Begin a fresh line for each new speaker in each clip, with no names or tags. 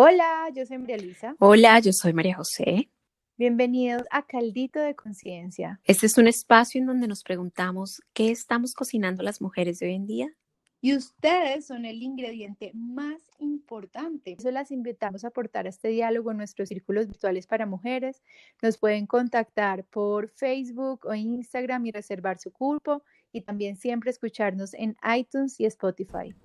Hola, yo soy María Luisa.
Hola, yo soy María José.
Bienvenidos a Caldito de Conciencia.
Este es un espacio en donde nos preguntamos qué estamos cocinando las mujeres de hoy en día.
Y ustedes son el ingrediente más importante. Por eso las invitamos a aportar a este diálogo en nuestros círculos virtuales para mujeres. Nos pueden contactar por Facebook o Instagram y reservar su cupo y también siempre escucharnos en iTunes y Spotify.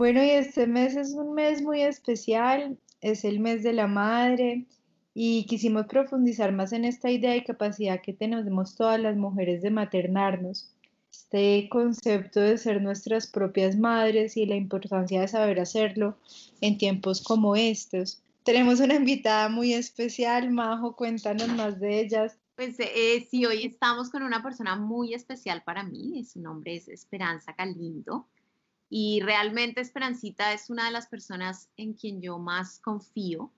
Bueno, y este mes es un mes muy especial, es el mes de la madre y quisimos profundizar más en esta idea y capacidad que tenemos todas las mujeres de maternarnos. Este concepto de ser nuestras propias madres y la importancia de saber hacerlo en tiempos como estos. Tenemos una invitada muy especial, Majo, cuéntanos más de ellas.
Pues eh, sí, hoy estamos con una persona muy especial para mí, su nombre es Esperanza Galindo. Y realmente Esperancita es una de las personas en quien yo más confío.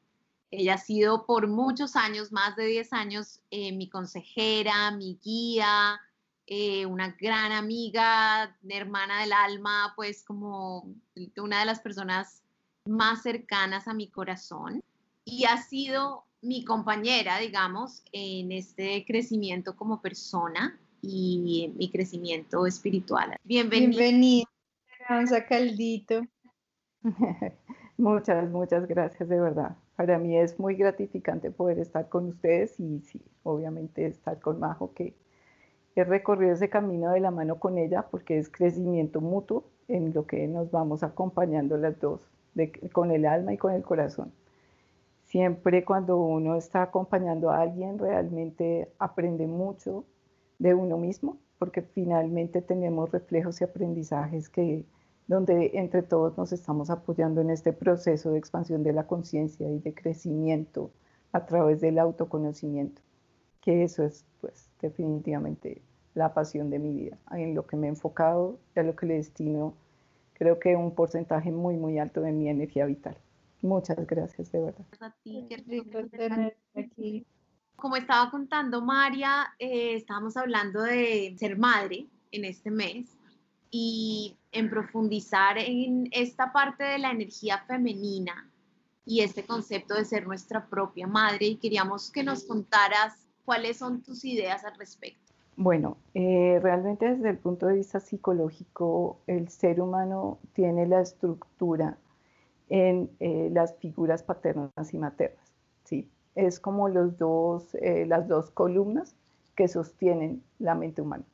Ella ha sido por muchos años, más de 10 años, eh, mi consejera, mi guía, eh, una gran amiga, hermana del alma, pues como una de las personas más cercanas a mi corazón. Y ha sido mi compañera, digamos, en este crecimiento como persona y mi crecimiento espiritual.
Bienvenida. Bienvenida. Caldito.
muchas, muchas gracias de verdad. Para mí es muy gratificante poder estar con ustedes y sí, obviamente estar con Majo, que he recorrido ese camino de la mano con ella porque es crecimiento mutuo en lo que nos vamos acompañando las dos, con el alma y con el corazón. Siempre cuando uno está acompañando a alguien, realmente aprende mucho de uno mismo porque finalmente tenemos reflejos y aprendizajes que donde entre todos nos estamos apoyando en este proceso de expansión de la conciencia y de crecimiento a través del autoconocimiento, que eso es pues definitivamente la pasión de mi vida, en lo que me he enfocado y a lo que le destino creo que un porcentaje muy muy alto de mi energía vital. Muchas gracias de verdad. A ti,
aquí como estaba contando María, eh, estábamos hablando de ser madre en este mes y en profundizar en esta parte de la energía femenina y este concepto de ser nuestra propia madre y queríamos que nos contaras cuáles son tus ideas al respecto.
Bueno, eh, realmente desde el punto de vista psicológico, el ser humano tiene la estructura en eh, las figuras paternas y maternas. ¿sí? Es como los dos, eh, las dos columnas que sostienen la mente humana,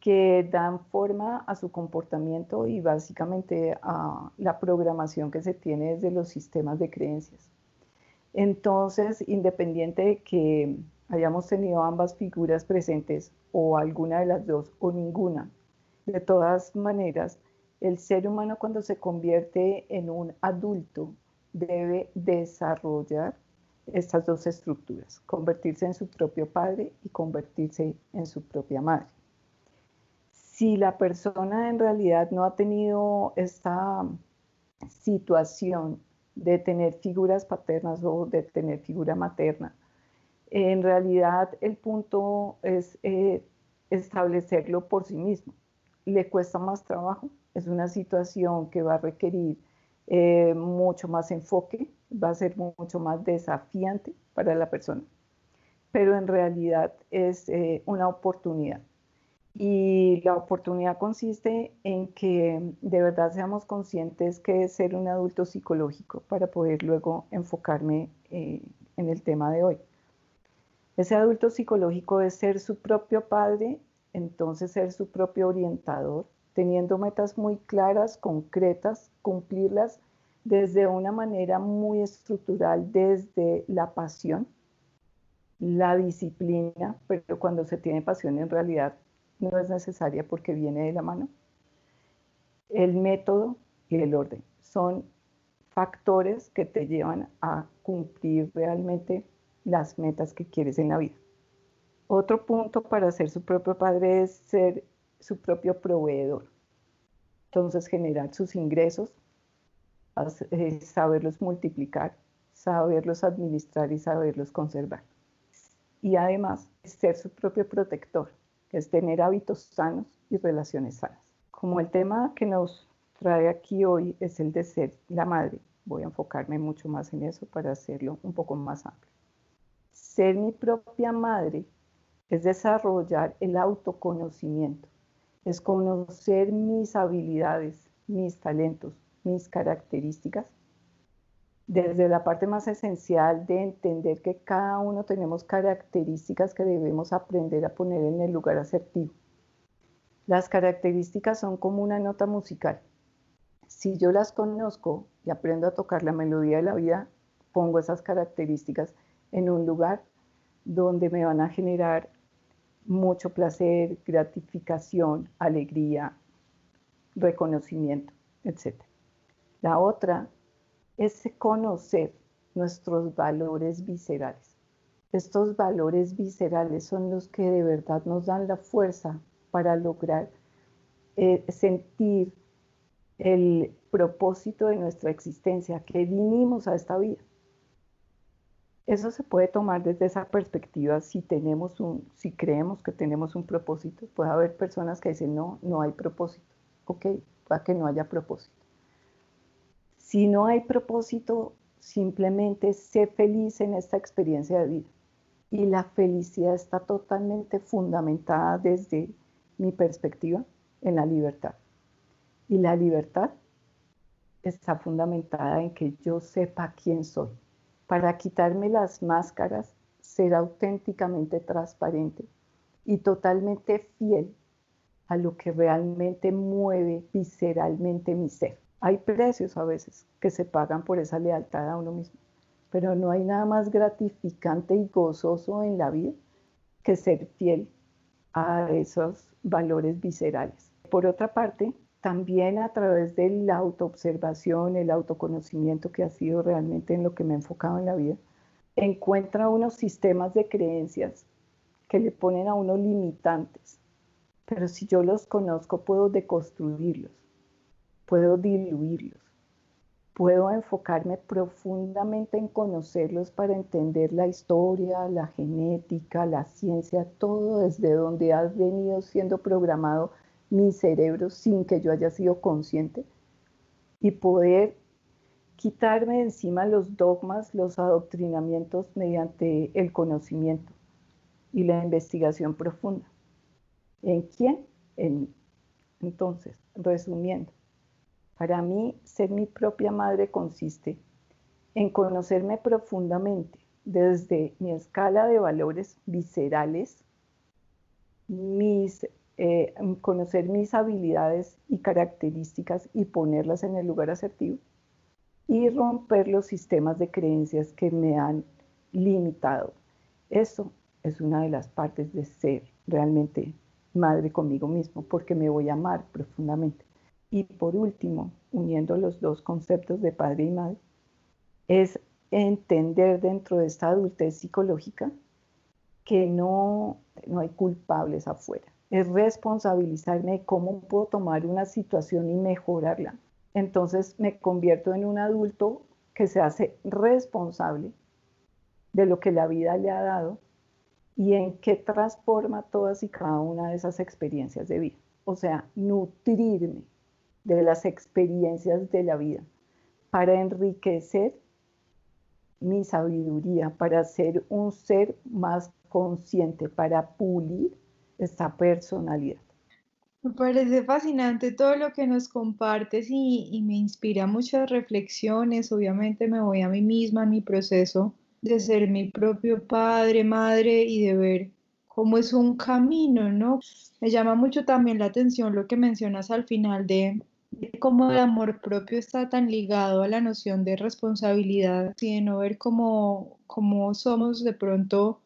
que dan forma a su comportamiento y básicamente a la programación que se tiene desde los sistemas de creencias. Entonces, independiente de que hayamos tenido ambas figuras presentes o alguna de las dos o ninguna, de todas maneras, el ser humano cuando se convierte en un adulto debe desarrollar estas dos estructuras, convertirse en su propio padre y convertirse en su propia madre. Si la persona en realidad no ha tenido esta situación de tener figuras paternas o de tener figura materna, en realidad el punto es eh, establecerlo por sí mismo. Le cuesta más trabajo, es una situación que va a requerir eh, mucho más enfoque, va a ser mucho más desafiante para la persona, pero en realidad es eh, una oportunidad. Y la oportunidad consiste en que de verdad seamos conscientes que es ser un adulto psicológico para poder luego enfocarme eh, en el tema de hoy. Ese adulto psicológico es ser su propio padre, entonces ser su propio orientador, teniendo metas muy claras, concretas, cumplirlas desde una manera muy estructural, desde la pasión, la disciplina, pero cuando se tiene pasión en realidad no es necesaria porque viene de la mano. El método y el orden son factores que te llevan a cumplir realmente las metas que quieres en la vida. Otro punto para ser su propio padre es ser su propio proveedor. Entonces generar sus ingresos, eh, saberlos multiplicar, saberlos administrar y saberlos conservar. Y además ser su propio protector, es tener hábitos sanos y relaciones sanas. como el tema que nos trae aquí hoy es el de ser la madre, voy a enfocarme mucho más en eso para hacerlo un poco más amplio. Ser mi propia madre es desarrollar el autoconocimiento, es conocer mis habilidades, mis talentos, mis características, desde la parte más esencial de entender que cada uno tenemos características que debemos aprender a poner en el lugar asertivo. Las características son como una nota musical. Si yo las conozco y aprendo a tocar la melodía de la vida, pongo esas características en un lugar donde me van a generar mucho placer, gratificación, alegría, reconocimiento, etc. La otra es conocer nuestros valores viscerales. Estos valores viscerales son los que de verdad nos dan la fuerza para lograr eh, sentir el propósito de nuestra existencia, que vinimos a esta vida. Eso se puede tomar desde esa perspectiva si tenemos un, si creemos que tenemos un propósito. Puede haber personas que dicen, no, no hay propósito. Ok, para que no haya propósito. Si no hay propósito, simplemente sé feliz en esta experiencia de vida. Y la felicidad está totalmente fundamentada desde mi perspectiva en la libertad. Y la libertad está fundamentada en que yo sepa quién soy para quitarme las máscaras, ser auténticamente transparente y totalmente fiel a lo que realmente mueve visceralmente mi ser. Hay precios a veces que se pagan por esa lealtad a uno mismo, pero no hay nada más gratificante y gozoso en la vida que ser fiel a esos valores viscerales. Por otra parte, también a través de la autoobservación, el autoconocimiento que ha sido realmente en lo que me he enfocado en la vida, encuentra unos sistemas de creencias que le ponen a uno limitantes. Pero si yo los conozco, puedo deconstruirlos, puedo diluirlos, puedo enfocarme profundamente en conocerlos para entender la historia, la genética, la ciencia, todo desde donde ha venido siendo programado mi cerebro sin que yo haya sido consciente y poder quitarme de encima los dogmas, los adoctrinamientos mediante el conocimiento y la investigación profunda. ¿En quién? En mí. Entonces, resumiendo, para mí ser mi propia madre consiste en conocerme profundamente desde mi escala de valores viscerales, mis eh, conocer mis habilidades y características y ponerlas en el lugar asertivo y romper los sistemas de creencias que me han limitado. Eso es una de las partes de ser realmente madre conmigo mismo, porque me voy a amar profundamente. Y por último, uniendo los dos conceptos de padre y madre, es entender dentro de esta adultez psicológica que no, no hay culpables afuera es responsabilizarme de cómo puedo tomar una situación y mejorarla. Entonces me convierto en un adulto que se hace responsable de lo que la vida le ha dado y en qué transforma todas y cada una de esas experiencias de vida. O sea, nutrirme de las experiencias de la vida para enriquecer mi sabiduría, para ser un ser más consciente, para pulir esta personalidad.
Me parece fascinante todo lo que nos compartes y, me inspira muchas reflexiones. Obviamente me voy a mí misma en mi proceso de ser mi propio padre, madre y de ver cómo es un camino, ¿no? Me llama mucho también la atención lo que mencionas al final de, cómo el amor propio está tan ligado a la noción de responsabilidad y de no ver cómo, cómo somos de pronto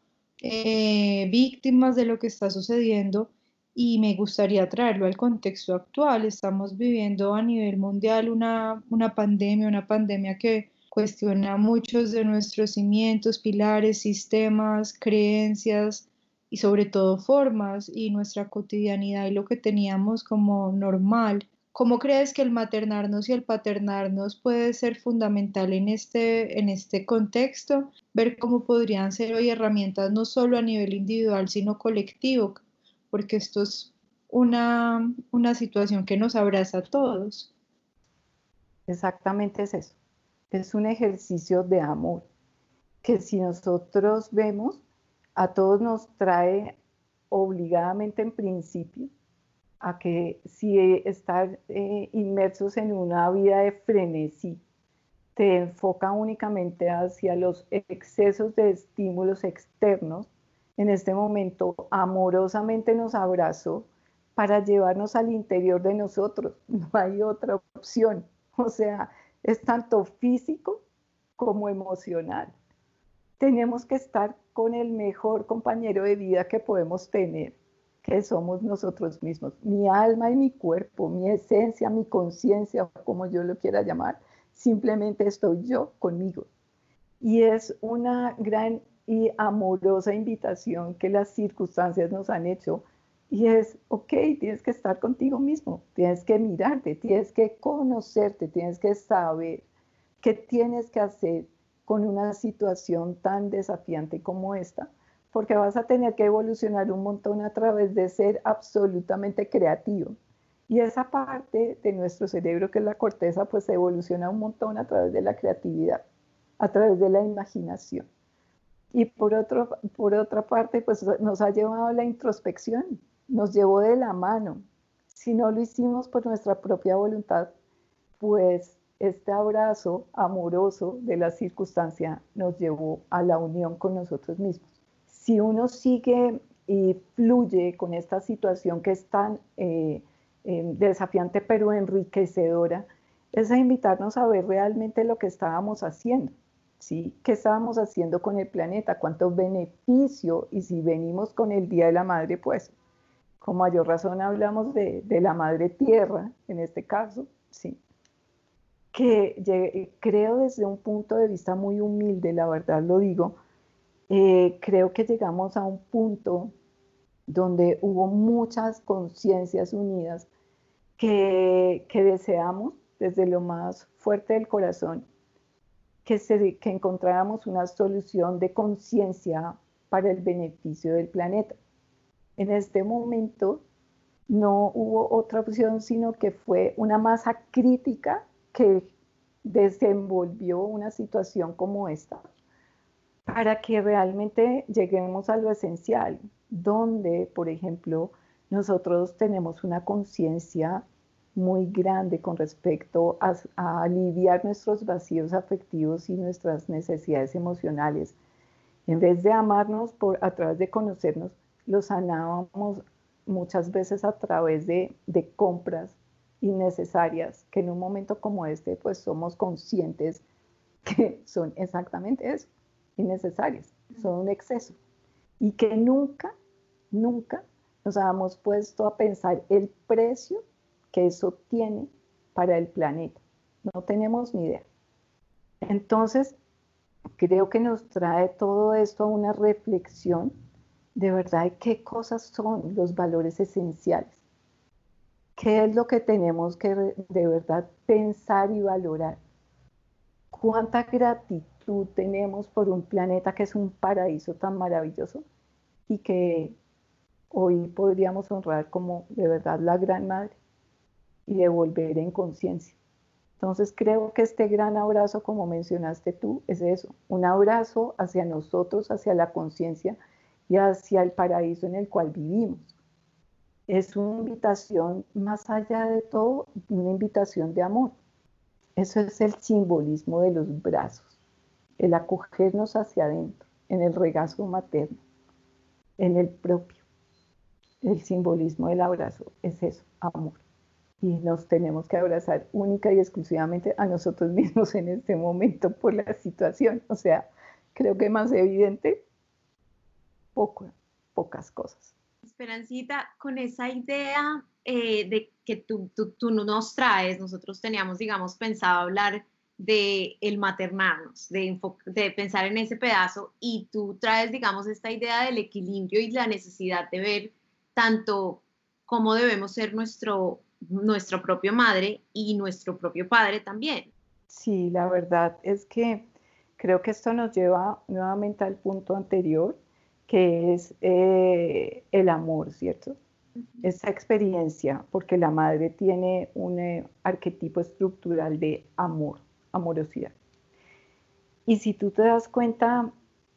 eh, víctimas de lo que está sucediendo y me gustaría traerlo al contexto actual. Estamos viviendo a nivel mundial una, una pandemia, una pandemia que cuestiona muchos de nuestros cimientos, pilares, sistemas, creencias y sobre todo formas y nuestra cotidianidad y lo que teníamos como normal ¿Cómo crees que el maternarnos y el paternarnos puede ser fundamental en este, en este contexto? Ver cómo podrían ser hoy herramientas no solo a nivel individual, sino colectivo, porque esto es una, una situación que nos abraza a todos.
Exactamente es eso. Es un ejercicio de amor que si nosotros vemos, a todos nos trae obligadamente en principio a que si estar eh, inmersos en una vida de frenesí te enfoca únicamente hacia los excesos de estímulos externos, en este momento amorosamente nos abrazó para llevarnos al interior de nosotros. No hay otra opción. O sea, es tanto físico como emocional. Tenemos que estar con el mejor compañero de vida que podemos tener, que somos nosotros mismos. Mi alma y mi cuerpo, mi esencia, mi conciencia, como yo lo quiera llamar, simplemente estoy yo conmigo. Y es una gran y amorosa invitación que las circunstancias nos han hecho. Y es, ok, tienes que estar contigo mismo, tienes que mirarte, tienes que conocerte, tienes que saber qué tienes que hacer con una situación tan desafiante como esta, porque vas a tener que evolucionar un montón a través de ser absolutamente creativo. Y esa parte de nuestro cerebro, que es la corteza, pues evoluciona un montón a través de la creatividad, a través de la imaginación. Y por, otro, por otra parte, pues nos ha llevado a la introspección, nos llevó de la mano. Si no lo hicimos por nuestra propia voluntad, pues este abrazo amoroso de la circunstancia nos llevó a la unión con nosotros mismos. Si uno sigue y fluye con esta situación que es tan eh, eh, desafiante pero enriquecedora, es a invitarnos a ver realmente lo que estábamos haciendo. ¿sí? ¿Qué estábamos haciendo con el planeta? ¿Cuánto beneficio? Y si venimos con el Día de la Madre, pues con mayor razón hablamos de, de la Madre Tierra, en este caso, ¿sí? que creo desde un punto de vista muy humilde, la verdad lo digo, eh, creo que llegamos a un punto donde hubo muchas conciencias unidas que, deseamos desde lo más fuerte del corazón que, que encontráramos una solución de conciencia para el beneficio del planeta. En este momento no hubo otra opción sino que fue una masa crítica que desenvolvió una situación como esta para que realmente lleguemos a lo esencial, donde, por ejemplo, nosotros tenemos una conciencia muy grande con respecto a, aliviar nuestros vacíos afectivos y nuestras necesidades emocionales. En vez de amarnos por, a través de conocernos, los sanábamos muchas veces a través de, de compras innecesarias, que en un momento como este, pues somos conscientes que son exactamente eso, innecesarias, son un exceso. Y que nunca, nunca nos habíamos puesto a pensar el precio que eso tiene para el planeta. No tenemos ni idea. Entonces, creo que nos trae todo esto a una reflexión de verdad qué cosas son los valores esenciales ¿Qué es lo que tenemos que de verdad pensar y valorar? ¿Cuánta gratitud tenemos por un planeta que es un paraíso tan maravilloso y que hoy podríamos honrar como de verdad la gran madre y devolver en conciencia? Entonces creo que este gran abrazo, como mencionaste tú, es eso, un abrazo hacia nosotros, hacia la conciencia y hacia el paraíso en el cual vivimos es una invitación más allá de todo, una invitación de amor. Eso es el simbolismo de los brazos, el acogernos hacia adentro, en el regazo materno, en el propio. El simbolismo del abrazo es eso, amor. Y nos tenemos que abrazar única y exclusivamente a nosotros mismos en este momento por la situación. O sea, creo que más evidente, poco, pocas cosas.
Esperancita, con esa idea eh, de que tú, tú, nos traes, nosotros teníamos, digamos, pensado hablar de el maternarnos, de, de pensar en ese pedazo, y tú traes, digamos, esta idea del equilibrio y la necesidad de ver tanto cómo debemos ser nuestro, nuestro propio madre y nuestro propio padre también.
Sí, la verdad es que creo que esto nos lleva nuevamente al punto anterior, que es eh, el amor, ¿cierto? esa experiencia, porque la madre tiene un eh, arquetipo estructural de amor, amorosidad. Y si tú te das cuenta,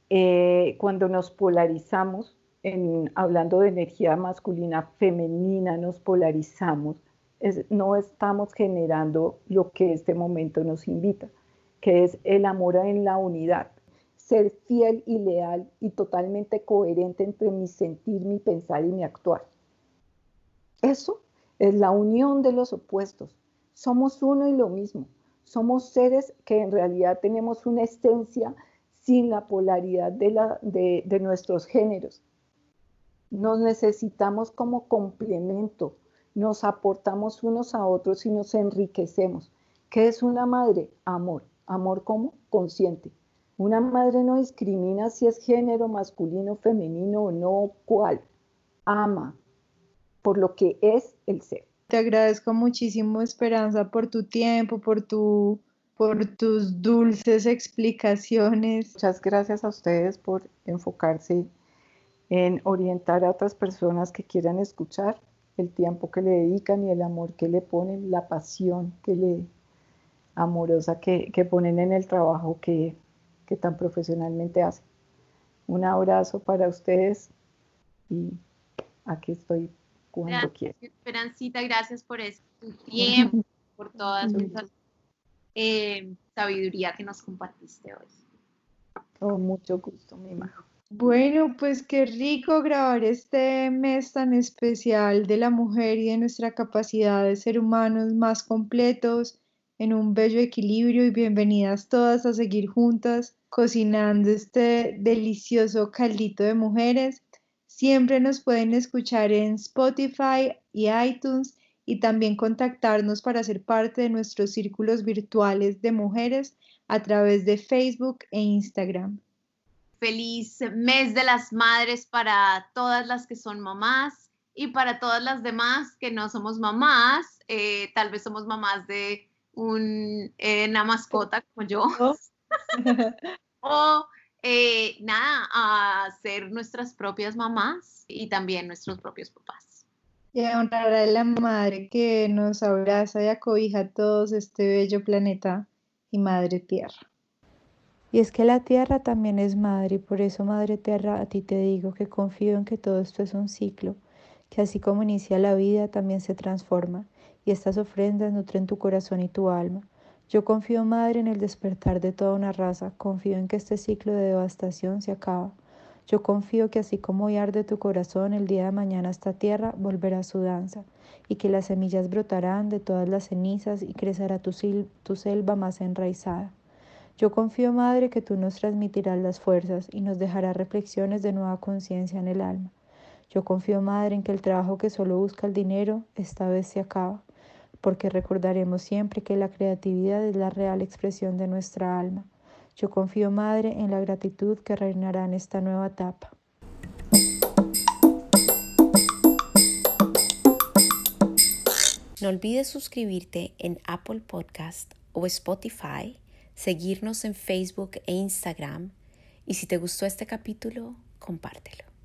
eh, cuando nos polarizamos, en, hablando de energía masculina, femenina, nos polarizamos, no estamos generando lo que este momento nos invita, que es el amor en la unidad, ser fiel y leal y totalmente coherente entre mi sentir, mi pensar y mi actuar. Eso es la unión de los opuestos. Somos uno y lo mismo. Somos seres que en realidad tenemos una esencia sin la polaridad de, nuestros géneros. Nos necesitamos como complemento, nos aportamos unos a otros y nos enriquecemos. ¿Qué es una madre? Amor. Amor como consciente. Una madre no discrimina si es género masculino, femenino o no, cuál. Ama por lo que es el ser.
Te agradezco muchísimo, Esperanza, por tu tiempo, por, tu, por tus dulces explicaciones.
Muchas gracias a ustedes por enfocarse en orientar a otras personas que quieran escuchar el tiempo que le dedican y el amor que le ponen, la pasión que le amorosa que, ponen en el trabajo que, tan profesionalmente hacen. Un abrazo para ustedes y aquí estoy cuando
gracias, Esperancita, gracias por este tiempo, por toda esa eh, sabiduría que nos compartiste hoy.
Con mucho gusto, mi majo.
Bueno, pues qué rico grabar este mes tan especial de la mujer y de nuestra capacidad de ser humanos más completos en un bello equilibrio y bienvenidas todas a seguir juntas cocinando este delicioso caldito de mujeres. Siempre nos pueden escuchar en Spotify y iTunes y también contactarnos para ser parte de nuestros círculos virtuales de mujeres a través de Facebook e Instagram
feliz mes de las madres para todas las que son mamás y para todas las demás que no somos mamás, eh, tal vez somos mamás de eh, una mascota como yo. o eh, nada, a ser nuestras propias mamás y también nuestros propios papás.
Y a honrar a la madre que nos abraza y acobija a todos este bello planeta y madre tierra. Y es que la tierra también es madre y por eso, Madre Tierra, a ti te digo que confío en que todo esto es un ciclo, que así como inicia la vida, también se transforma y estas ofrendas nutren tu corazón y tu alma. Yo confío, Madre, en el despertar de toda una raza, confío en que este ciclo de devastación se acaba. Yo confío que así como hoy arde tu corazón, el día de mañana esta tierra volverá a su danza, y que las semillas brotarán de todas las cenizas y crecerá tu, selva más enraizada. Yo confío, Madre, que tú nos transmitirás las fuerzas y nos dejarás reflexiones de nueva conciencia en el alma. Yo confío, Madre, en que el trabajo que solo busca el dinero esta vez se acaba, porque recordaremos siempre que la creatividad es la real expresión de nuestra alma. Yo confío, Madre, en la gratitud que reinará en esta nueva etapa.
No olvides suscribirte en Apple Podcast o Spotify seguirnos en Facebook e Instagram y si te gustó este capítulo, compártelo.